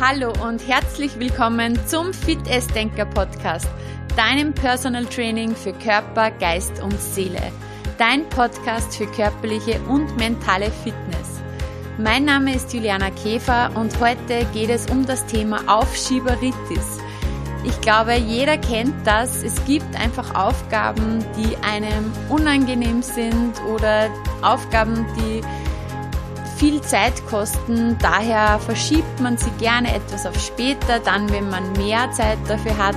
Hallo und herzlich willkommen zum Fit Denker Podcast, deinem Personal Training für Körper, Geist und Seele. Dein Podcast für körperliche und mentale Fitness. Mein Name ist Juliana Käfer und heute geht es um das Thema Aufschieberitis. Ich glaube, jeder kennt das. Es gibt einfach Aufgaben, die einem unangenehm sind oder Aufgaben, die viel Zeit kosten. Daher verschiebt man sie gerne etwas auf später, dann wenn man mehr Zeit dafür hat.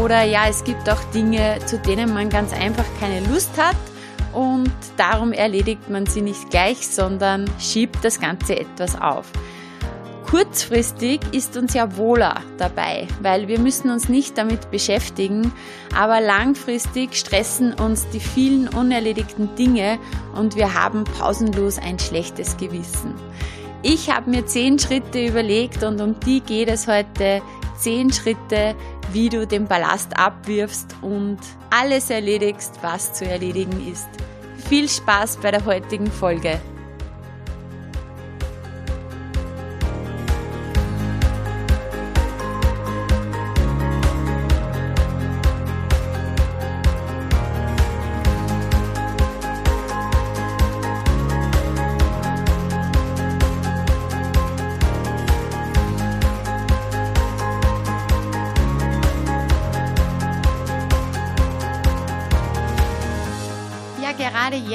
Oder ja, es gibt auch Dinge, zu denen man ganz einfach keine Lust hat und darum erledigt man sie nicht gleich, sondern schiebt das Ganze etwas auf. Kurzfristig ist uns ja wohler dabei, weil wir müssen uns nicht damit beschäftigen, aber langfristig stressen uns die vielen unerledigten Dinge und wir haben pausenlos ein schlechtes Gewissen. Ich habe mir zehn Schritte überlegt und um die geht es heute. Zehn Schritte, wie du den Ballast abwirfst und alles erledigst, was zu erledigen ist. Viel Spaß bei der heutigen Folge.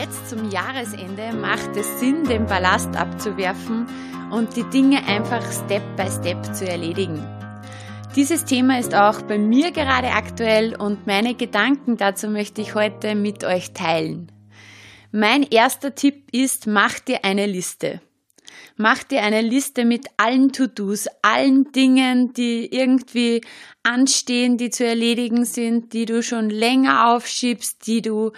Jetzt zum Jahresende macht es Sinn, den Ballast abzuwerfen und die Dinge einfach Step by Step zu erledigen. Dieses Thema ist auch bei mir gerade aktuell und meine Gedanken dazu möchte ich heute mit euch teilen. Mein erster Tipp ist, mach dir eine Liste. Mach dir eine Liste mit allen To-Dos, allen Dingen, die irgendwie anstehen, die zu erledigen sind, die du schon länger aufschiebst, die du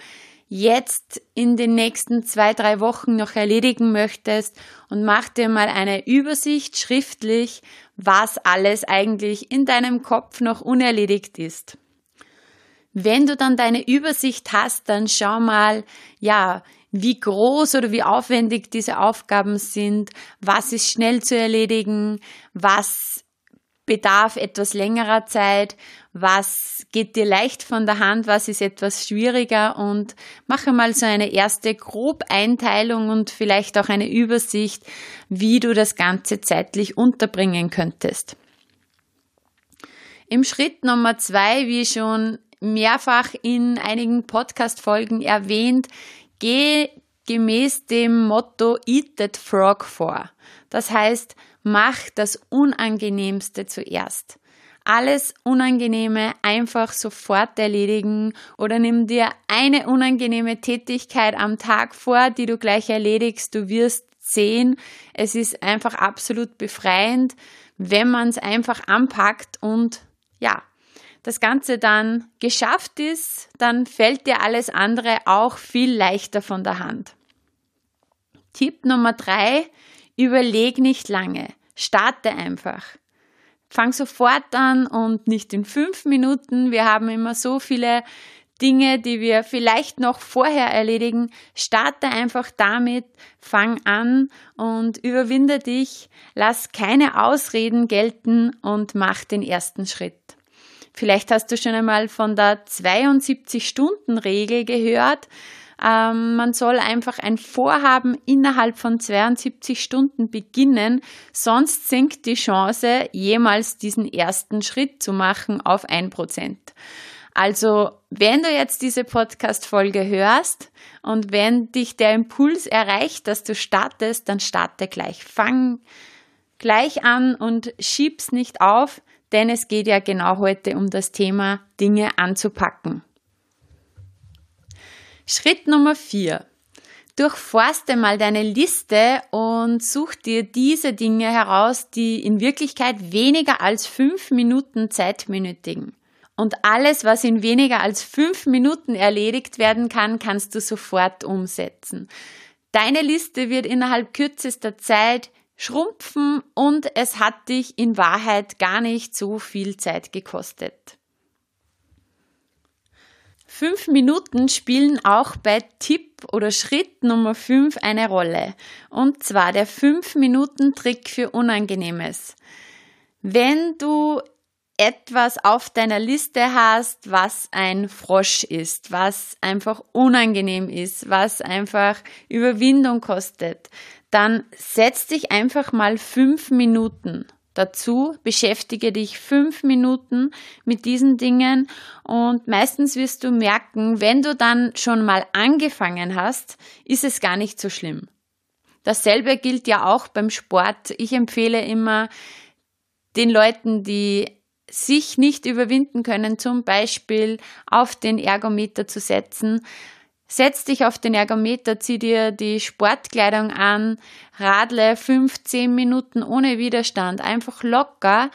jetzt in den nächsten zwei, drei Wochen noch erledigen möchtest und mach dir mal eine Übersicht schriftlich, was alles eigentlich in deinem Kopf noch unerledigt ist. Wenn du dann deine Übersicht hast, dann schau mal, ja, wie groß oder wie aufwendig diese Aufgaben sind, was ist schnell zu erledigen, was bedarf etwas längerer Zeit, was geht dir leicht von der Hand, was ist etwas schwieriger? Und mache mal so eine erste Grobeinteilung und vielleicht auch eine Übersicht, wie du das Ganze zeitlich unterbringen könntest. Im Schritt Nummer zwei, wie schon mehrfach in einigen Podcast-Folgen erwähnt, geh gemäß dem Motto Eat that Frog vor. Das heißt, mach das Unangenehmste zuerst. Alles Unangenehme einfach sofort erledigen oder nimm dir eine unangenehme Tätigkeit am Tag vor, die du gleich erledigst. Du wirst sehen, es ist einfach absolut befreiend, wenn man es einfach anpackt und ja, das Ganze dann geschafft ist, dann fällt dir alles andere auch viel leichter von der Hand. Tipp Nummer drei, überleg nicht lange, starte einfach. Fang sofort an und nicht in fünf Minuten. Wir haben immer so viele Dinge, die wir vielleicht noch vorher erledigen. Starte einfach damit, fang an und überwinde dich, lass keine Ausreden gelten und mach den ersten Schritt. Vielleicht hast du schon einmal von der 72-Stunden-Regel gehört. Ähm, man soll einfach ein Vorhaben innerhalb von 72 Stunden beginnen, sonst sinkt die Chance, jemals diesen ersten Schritt zu machen auf ein Prozent. Also, wenn du jetzt diese Podcast-Folge hörst und wenn dich der Impuls erreicht, dass du startest, dann starte gleich. Fang gleich an und schieb's nicht auf, denn es geht ja genau heute um das Thema Dinge anzupacken. Schritt Nummer vier. Durchforste mal deine Liste und such dir diese Dinge heraus, die in Wirklichkeit weniger als fünf Minuten Zeit benötigen. Und alles, was in weniger als fünf Minuten erledigt werden kann, kannst du sofort umsetzen. Deine Liste wird innerhalb kürzester Zeit schrumpfen und es hat dich in Wahrheit gar nicht so viel Zeit gekostet. Fünf Minuten spielen auch bei Tipp oder Schritt Nummer fünf eine Rolle. Und zwar der fünf Minuten Trick für Unangenehmes. Wenn du etwas auf deiner Liste hast, was ein Frosch ist, was einfach unangenehm ist, was einfach Überwindung kostet, dann setz dich einfach mal fünf Minuten dazu, beschäftige dich fünf Minuten mit diesen Dingen und meistens wirst du merken, wenn du dann schon mal angefangen hast, ist es gar nicht so schlimm. Dasselbe gilt ja auch beim Sport. Ich empfehle immer den Leuten, die sich nicht überwinden können, zum Beispiel auf den Ergometer zu setzen. Setz dich auf den Ergometer, zieh dir die Sportkleidung an, radle 15 Minuten ohne Widerstand, einfach locker,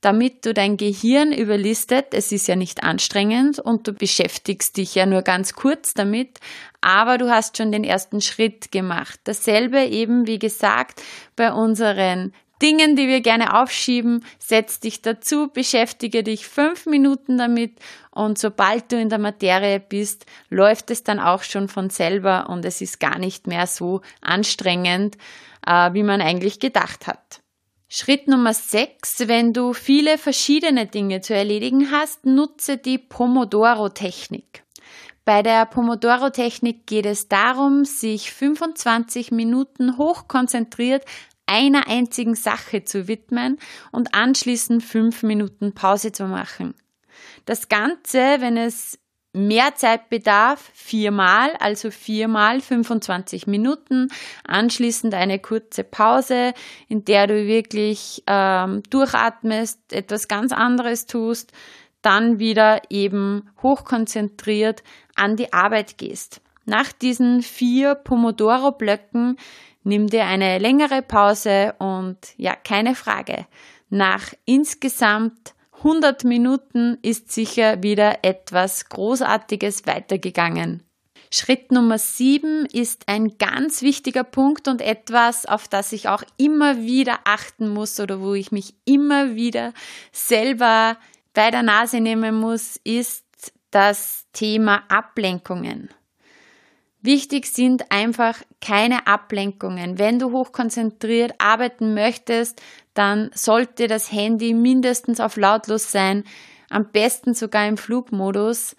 damit du dein Gehirn überlistet. Es ist ja nicht anstrengend und du beschäftigst dich ja nur ganz kurz damit, aber du hast schon den ersten Schritt gemacht. Dasselbe eben, wie gesagt, bei unseren Dingen, die wir gerne aufschieben, setz dich dazu, beschäftige dich fünf Minuten damit und sobald du in der Materie bist, läuft es dann auch schon von selber und es ist gar nicht mehr so anstrengend, äh, wie man eigentlich gedacht hat. Schritt Nummer 6, wenn du viele verschiedene Dinge zu erledigen hast, nutze die Pomodoro-Technik. Bei der Pomodoro-Technik geht es darum, sich 25 Minuten hochkonzentriert einer einzigen Sache zu widmen und anschließend fünf Minuten Pause zu machen. Das Ganze, wenn es mehr Zeit bedarf, viermal, also viermal 25 Minuten, anschließend eine kurze Pause, in der du wirklich ähm, durchatmest, etwas ganz anderes tust, dann wieder eben hochkonzentriert an die Arbeit gehst. Nach diesen vier Pomodoro-Blöcken Nimm dir eine längere Pause und ja, keine Frage. Nach insgesamt 100 Minuten ist sicher wieder etwas Großartiges weitergegangen. Schritt Nummer 7 ist ein ganz wichtiger Punkt und etwas, auf das ich auch immer wieder achten muss oder wo ich mich immer wieder selber bei der Nase nehmen muss, ist das Thema Ablenkungen. Wichtig sind einfach keine Ablenkungen. Wenn du hochkonzentriert arbeiten möchtest, dann sollte das Handy mindestens auf lautlos sein, am besten sogar im Flugmodus.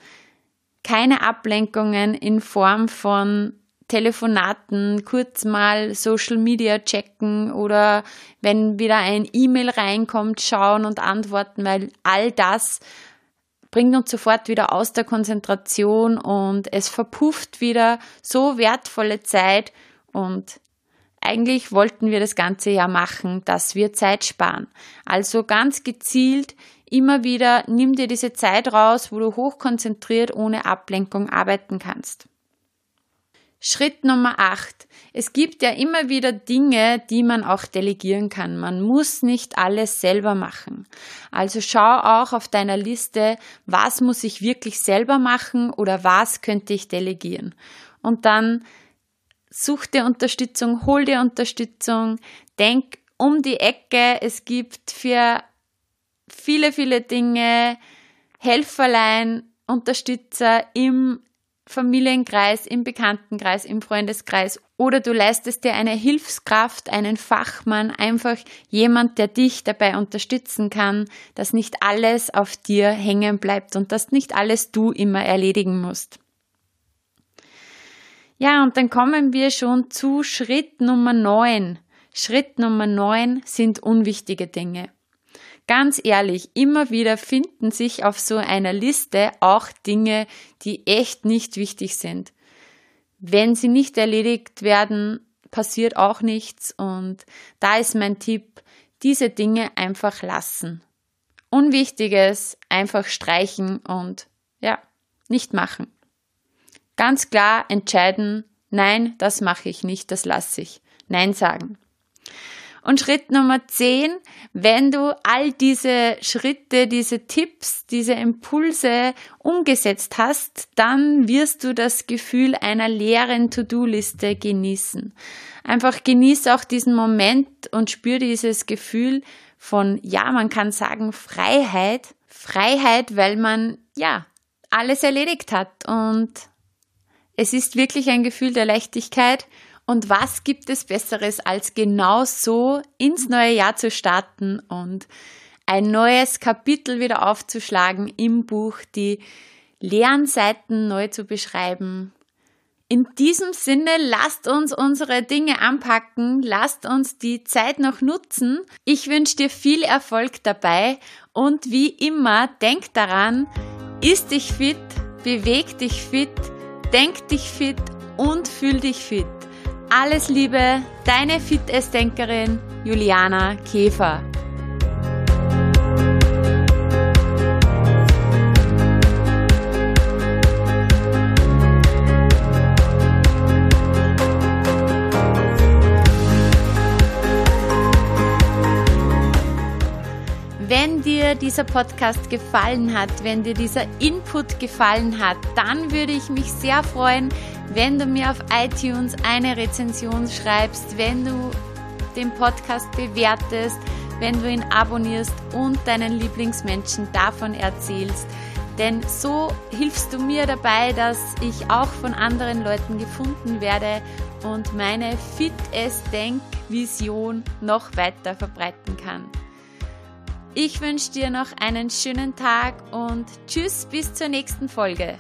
Keine Ablenkungen in Form von Telefonaten, kurz mal Social Media checken oder wenn wieder ein E-Mail reinkommt, schauen und antworten, weil all das bringt uns sofort wieder aus der Konzentration und es verpufft wieder so wertvolle Zeit und eigentlich wollten wir das Ganze ja machen, dass wir Zeit sparen. Also ganz gezielt immer wieder nimm dir diese Zeit raus, wo du hochkonzentriert ohne Ablenkung arbeiten kannst. Schritt Nummer 8. Es gibt ja immer wieder Dinge, die man auch delegieren kann. Man muss nicht alles selber machen. Also schau auch auf deiner Liste, was muss ich wirklich selber machen oder was könnte ich delegieren. Und dann such dir Unterstützung, hol dir Unterstützung, denk um die Ecke. Es gibt für viele, viele Dinge Helferlein, Unterstützer im Familienkreis, im Bekanntenkreis, im Freundeskreis oder du leistest dir eine Hilfskraft, einen Fachmann, einfach jemand, der dich dabei unterstützen kann, dass nicht alles auf dir hängen bleibt und dass nicht alles du immer erledigen musst. Ja, und dann kommen wir schon zu Schritt Nummer 9. Schritt Nummer 9 sind unwichtige Dinge. Ganz ehrlich, immer wieder finden sich auf so einer Liste auch Dinge, die echt nicht wichtig sind. Wenn sie nicht erledigt werden, passiert auch nichts und da ist mein Tipp, diese Dinge einfach lassen. Unwichtiges einfach streichen und ja, nicht machen. Ganz klar entscheiden, nein, das mache ich nicht, das lasse ich. Nein sagen. Und Schritt Nummer 10, wenn du all diese Schritte, diese Tipps, diese Impulse umgesetzt hast, dann wirst du das Gefühl einer leeren To-Do-Liste genießen. Einfach genieß auch diesen Moment und spür dieses Gefühl von, ja, man kann sagen Freiheit. Freiheit, weil man, ja, alles erledigt hat und es ist wirklich ein Gefühl der Leichtigkeit Und was gibt es Besseres, als genau so ins neue Jahr zu starten und ein neues Kapitel wieder aufzuschlagen im Buch, die leeren Seiten neu zu beschreiben. In diesem Sinne, lasst uns unsere Dinge anpacken, lasst uns die Zeit noch nutzen. Ich wünsche dir viel Erfolg dabei und wie immer, denk daran, isst dich fit, beweg dich fit, denk dich fit und fühl dich fit. Alles Liebe, deine Fitnessdenkerin Juliana Käfer. Dieser Podcast gefallen hat, wenn dir dieser Input gefallen hat, dann würde ich mich sehr freuen, wenn du mir auf iTunes eine Rezension schreibst, wenn du den Podcast bewertest, wenn du ihn abonnierst und deinen Lieblingsmenschen davon erzählst. Denn so hilfst du mir dabei, dass ich auch von anderen Leuten gefunden werde und meine Fit as Denk Vision noch weiter verbreiten kann. Ich wünsche dir noch einen schönen Tag und tschüss bis zur nächsten Folge.